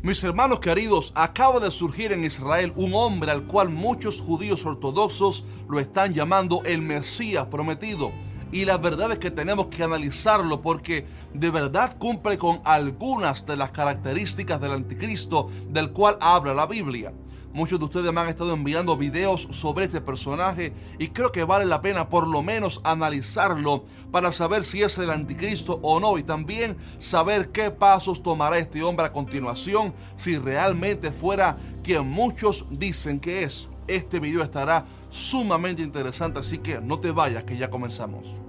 Mis hermanos queridos, acaba de surgir en Israel un hombre al cual muchos judíos ortodoxos lo están llamando el Mesías prometido. Y la verdad es que tenemos que analizarlo porque de verdad cumple con algunas de las características del anticristo del cual habla la Biblia. Muchos de ustedes me han estado enviando videos sobre este personaje y creo que vale la pena por lo menos analizarlo para saber si es el anticristo o no y también saber qué pasos tomará este hombre a continuación si realmente fuera quien muchos dicen que es. Este video estará sumamente interesante, así que no te vayas que ya comenzamos.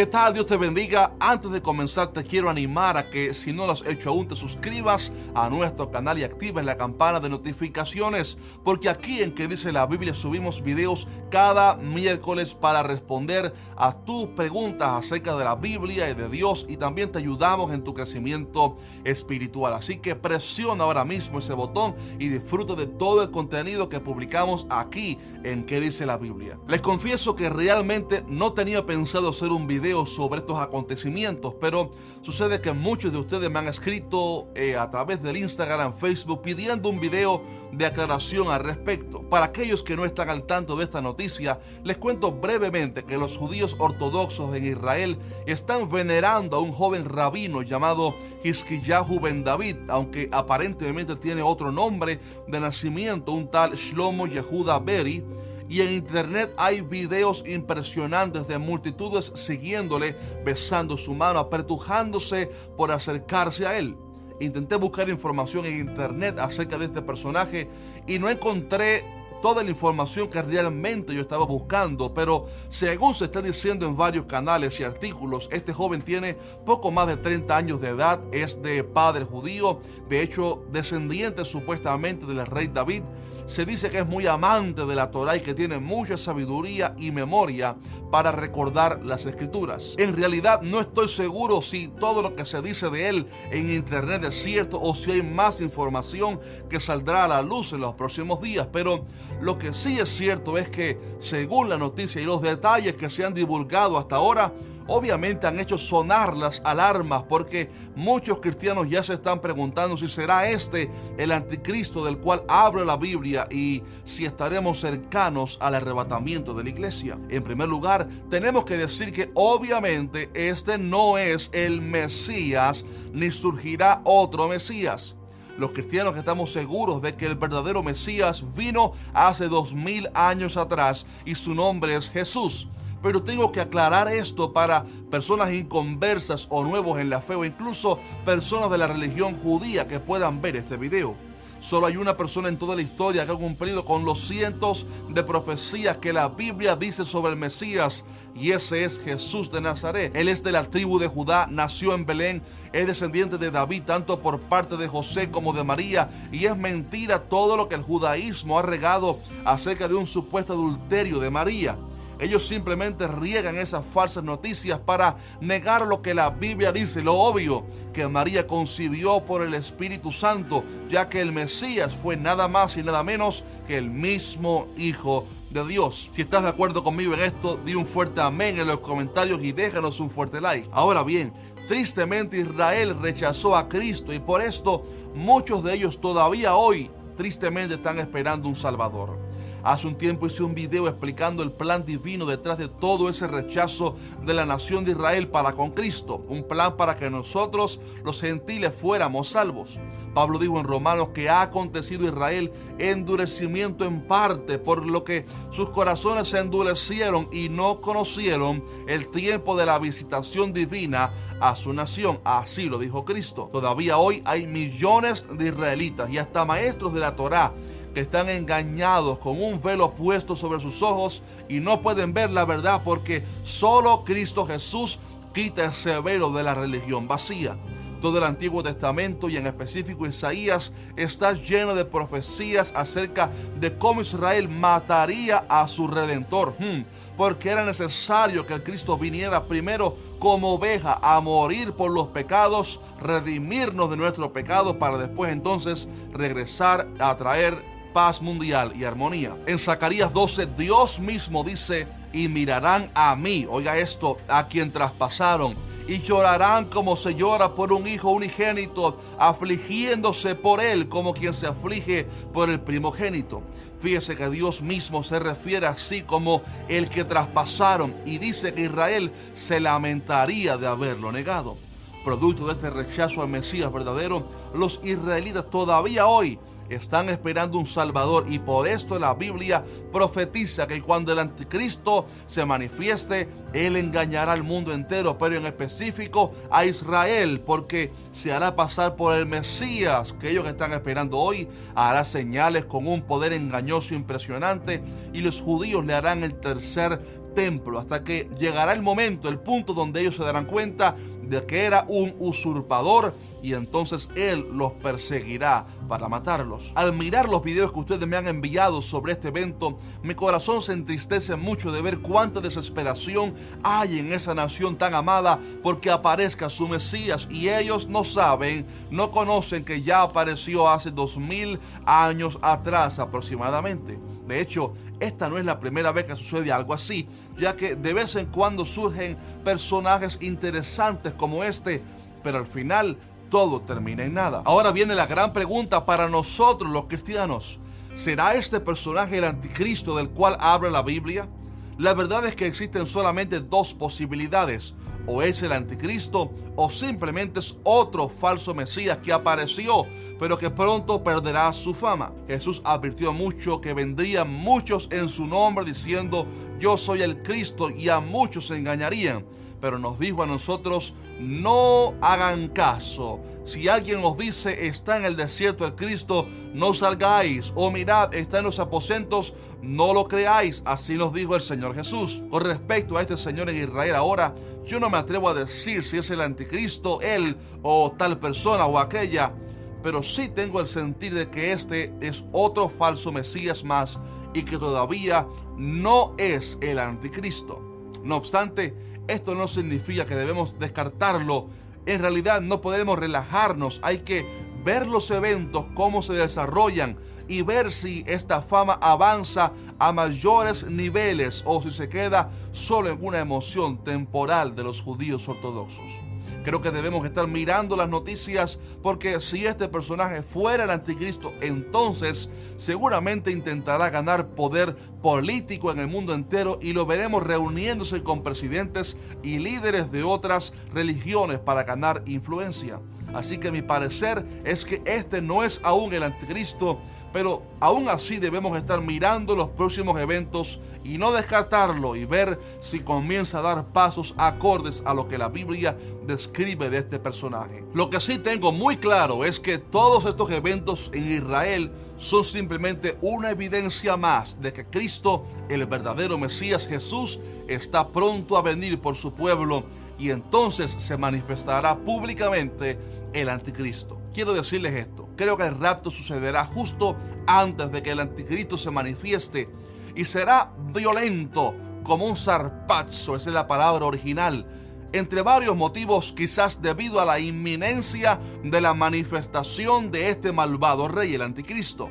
¿Qué tal? Dios te bendiga. Antes de comenzar te quiero animar a que si no lo has hecho aún te suscribas a nuestro canal y actives la campana de notificaciones porque aquí en que dice la Biblia subimos videos cada miércoles para responder a tus preguntas acerca de la Biblia y de Dios y también te ayudamos en tu crecimiento espiritual. Así que presiona ahora mismo ese botón y disfruta de todo el contenido que publicamos aquí en que dice la Biblia. Les confieso que realmente no tenía pensado hacer un video sobre estos acontecimientos, pero sucede que muchos de ustedes me han escrito eh, a través del Instagram, Facebook, pidiendo un video de aclaración al respecto. Para aquellos que no están al tanto de esta noticia, les cuento brevemente que los judíos ortodoxos en Israel están venerando a un joven rabino llamado Hiskiyahu ben David, aunque aparentemente tiene otro nombre de nacimiento, un tal Shlomo Yehuda Beri y en internet hay videos impresionantes de multitudes siguiéndole, besando su mano, apretujándose por acercarse a él. Intenté buscar información en internet acerca de este personaje y no encontré toda la información que realmente yo estaba buscando, pero según se está diciendo en varios canales y artículos, este joven tiene poco más de 30 años de edad, es de padre judío, de hecho descendiente supuestamente del rey David, se dice que es muy amante de la Torah y que tiene mucha sabiduría y memoria para recordar las escrituras. En realidad no estoy seguro si todo lo que se dice de él en internet es cierto o si hay más información que saldrá a la luz en los próximos días, pero lo que sí es cierto es que según la noticia y los detalles que se han divulgado hasta ahora, obviamente han hecho sonar las alarmas porque muchos cristianos ya se están preguntando si será este el anticristo del cual habla la Biblia y si estaremos cercanos al arrebatamiento de la iglesia. En primer lugar, tenemos que decir que obviamente este no es el Mesías ni surgirá otro Mesías los cristianos estamos seguros de que el verdadero Mesías vino hace dos mil años atrás y su nombre es Jesús. Pero tengo que aclarar esto para personas inconversas o nuevos en la fe o incluso personas de la religión judía que puedan ver este video. Solo hay una persona en toda la historia que ha cumplido con los cientos de profecías que la Biblia dice sobre el Mesías y ese es Jesús de Nazaret. Él es de la tribu de Judá, nació en Belén, es descendiente de David tanto por parte de José como de María y es mentira todo lo que el judaísmo ha regado acerca de un supuesto adulterio de María. Ellos simplemente riegan esas falsas noticias para negar lo que la Biblia dice, lo obvio, que María concibió por el Espíritu Santo, ya que el Mesías fue nada más y nada menos que el mismo Hijo de Dios. Si estás de acuerdo conmigo en esto, di un fuerte amén en los comentarios y déjanos un fuerte like. Ahora bien, tristemente Israel rechazó a Cristo y por esto muchos de ellos todavía hoy tristemente están esperando un Salvador. Hace un tiempo hice un video explicando el plan divino detrás de todo ese rechazo de la nación de Israel para con Cristo. Un plan para que nosotros, los gentiles, fuéramos salvos. Pablo dijo en Romanos que ha acontecido Israel endurecimiento en parte, por lo que sus corazones se endurecieron y no conocieron el tiempo de la visitación divina a su nación. Así lo dijo Cristo. Todavía hoy hay millones de israelitas y hasta maestros de la Torá que están engañados con un velo puesto sobre sus ojos y no pueden ver la verdad porque solo Cristo Jesús quita ese velo de la religión vacía. Todo el Antiguo Testamento y en específico Isaías está lleno de profecías acerca de cómo Israel mataría a su redentor, hmm, porque era necesario que Cristo viniera primero como oveja a morir por los pecados, redimirnos de nuestros pecados para después entonces regresar a traer paz mundial y armonía. En Zacarías 12, Dios mismo dice, y mirarán a mí, oiga esto, a quien traspasaron y llorarán como se llora por un hijo unigénito, afligiéndose por él como quien se aflige por el primogénito. Fíjese que Dios mismo se refiere así como el que traspasaron y dice que Israel se lamentaría de haberlo negado. Producto de este rechazo al Mesías verdadero, los israelitas todavía hoy están esperando un Salvador. Y por esto la Biblia profetiza que cuando el anticristo se manifieste, él engañará al mundo entero, pero en específico a Israel, porque se hará pasar por el Mesías que ellos están esperando hoy, hará señales con un poder engañoso impresionante y los judíos le harán el tercer templo. Hasta que llegará el momento, el punto donde ellos se darán cuenta de que era un usurpador y entonces él los perseguirá para matarlos. Al mirar los videos que ustedes me han enviado sobre este evento, mi corazón se entristece mucho de ver cuánta desesperación hay en esa nación tan amada porque aparezca su Mesías y ellos no saben, no conocen que ya apareció hace dos mil años atrás aproximadamente. De hecho, esta no es la primera vez que sucede algo así, ya que de vez en cuando surgen personajes interesantes como este, pero al final todo termina en nada. Ahora viene la gran pregunta para nosotros los cristianos. ¿Será este personaje el anticristo del cual habla la Biblia? La verdad es que existen solamente dos posibilidades o es el anticristo o simplemente es otro falso Mesías que apareció, pero que pronto perderá su fama. Jesús advirtió mucho que vendrían muchos en su nombre diciendo, yo soy el Cristo y a muchos se engañarían pero nos dijo a nosotros, no hagan caso. Si alguien os dice, está en el desierto el Cristo, no salgáis. O mirad, está en los aposentos, no lo creáis. Así nos dijo el Señor Jesús. Con respecto a este Señor en Israel ahora, yo no me atrevo a decir si es el anticristo, él o tal persona o aquella. Pero sí tengo el sentir de que este es otro falso Mesías más y que todavía no es el anticristo. No obstante, esto no significa que debemos descartarlo. En realidad no podemos relajarnos. Hay que ver los eventos, cómo se desarrollan y ver si esta fama avanza a mayores niveles o si se queda solo en una emoción temporal de los judíos ortodoxos. Creo que debemos estar mirando las noticias porque si este personaje fuera el anticristo, entonces seguramente intentará ganar poder político en el mundo entero y lo veremos reuniéndose con presidentes y líderes de otras religiones para ganar influencia. Así que mi parecer es que este no es aún el anticristo, pero aún así debemos estar mirando los próximos eventos y no descartarlo y ver si comienza a dar pasos acordes a lo que la Biblia describe de este personaje. Lo que sí tengo muy claro es que todos estos eventos en Israel son simplemente una evidencia más de que Cristo, el verdadero Mesías Jesús, está pronto a venir por su pueblo y entonces se manifestará públicamente el anticristo. Quiero decirles esto, creo que el rapto sucederá justo antes de que el anticristo se manifieste y será violento como un zarpazo, esa es la palabra original, entre varios motivos quizás debido a la inminencia de la manifestación de este malvado rey, el anticristo.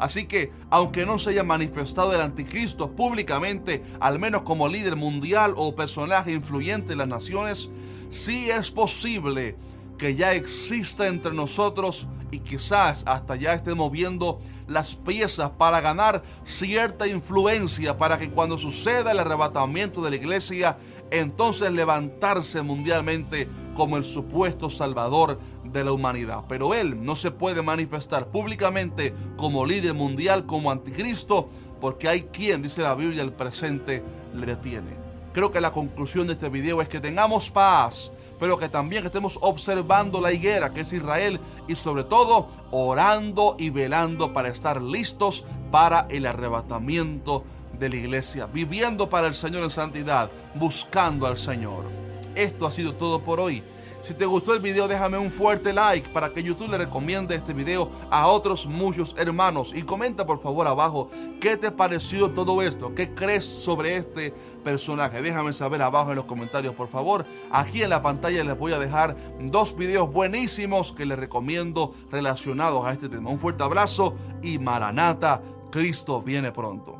Así que, aunque no se haya manifestado el anticristo públicamente, al menos como líder mundial o personaje influyente en las naciones, sí es posible que ya exista entre nosotros y quizás hasta ya esté moviendo las piezas para ganar cierta influencia para que cuando suceda el arrebatamiento de la iglesia, entonces levantarse mundialmente como el supuesto salvador de la humanidad. Pero él no se puede manifestar públicamente como líder mundial, como anticristo, porque hay quien, dice la Biblia, el presente le detiene. Creo que la conclusión de este video es que tengamos paz, pero que también estemos observando la higuera que es Israel y sobre todo orando y velando para estar listos para el arrebatamiento de la iglesia, viviendo para el Señor en santidad, buscando al Señor. Esto ha sido todo por hoy. Si te gustó el video déjame un fuerte like para que YouTube le recomiende este video a otros muchos hermanos y comenta por favor abajo qué te pareció todo esto, qué crees sobre este personaje. Déjame saber abajo en los comentarios por favor. Aquí en la pantalla les voy a dejar dos videos buenísimos que les recomiendo relacionados a este tema. Un fuerte abrazo y Maranata, Cristo viene pronto.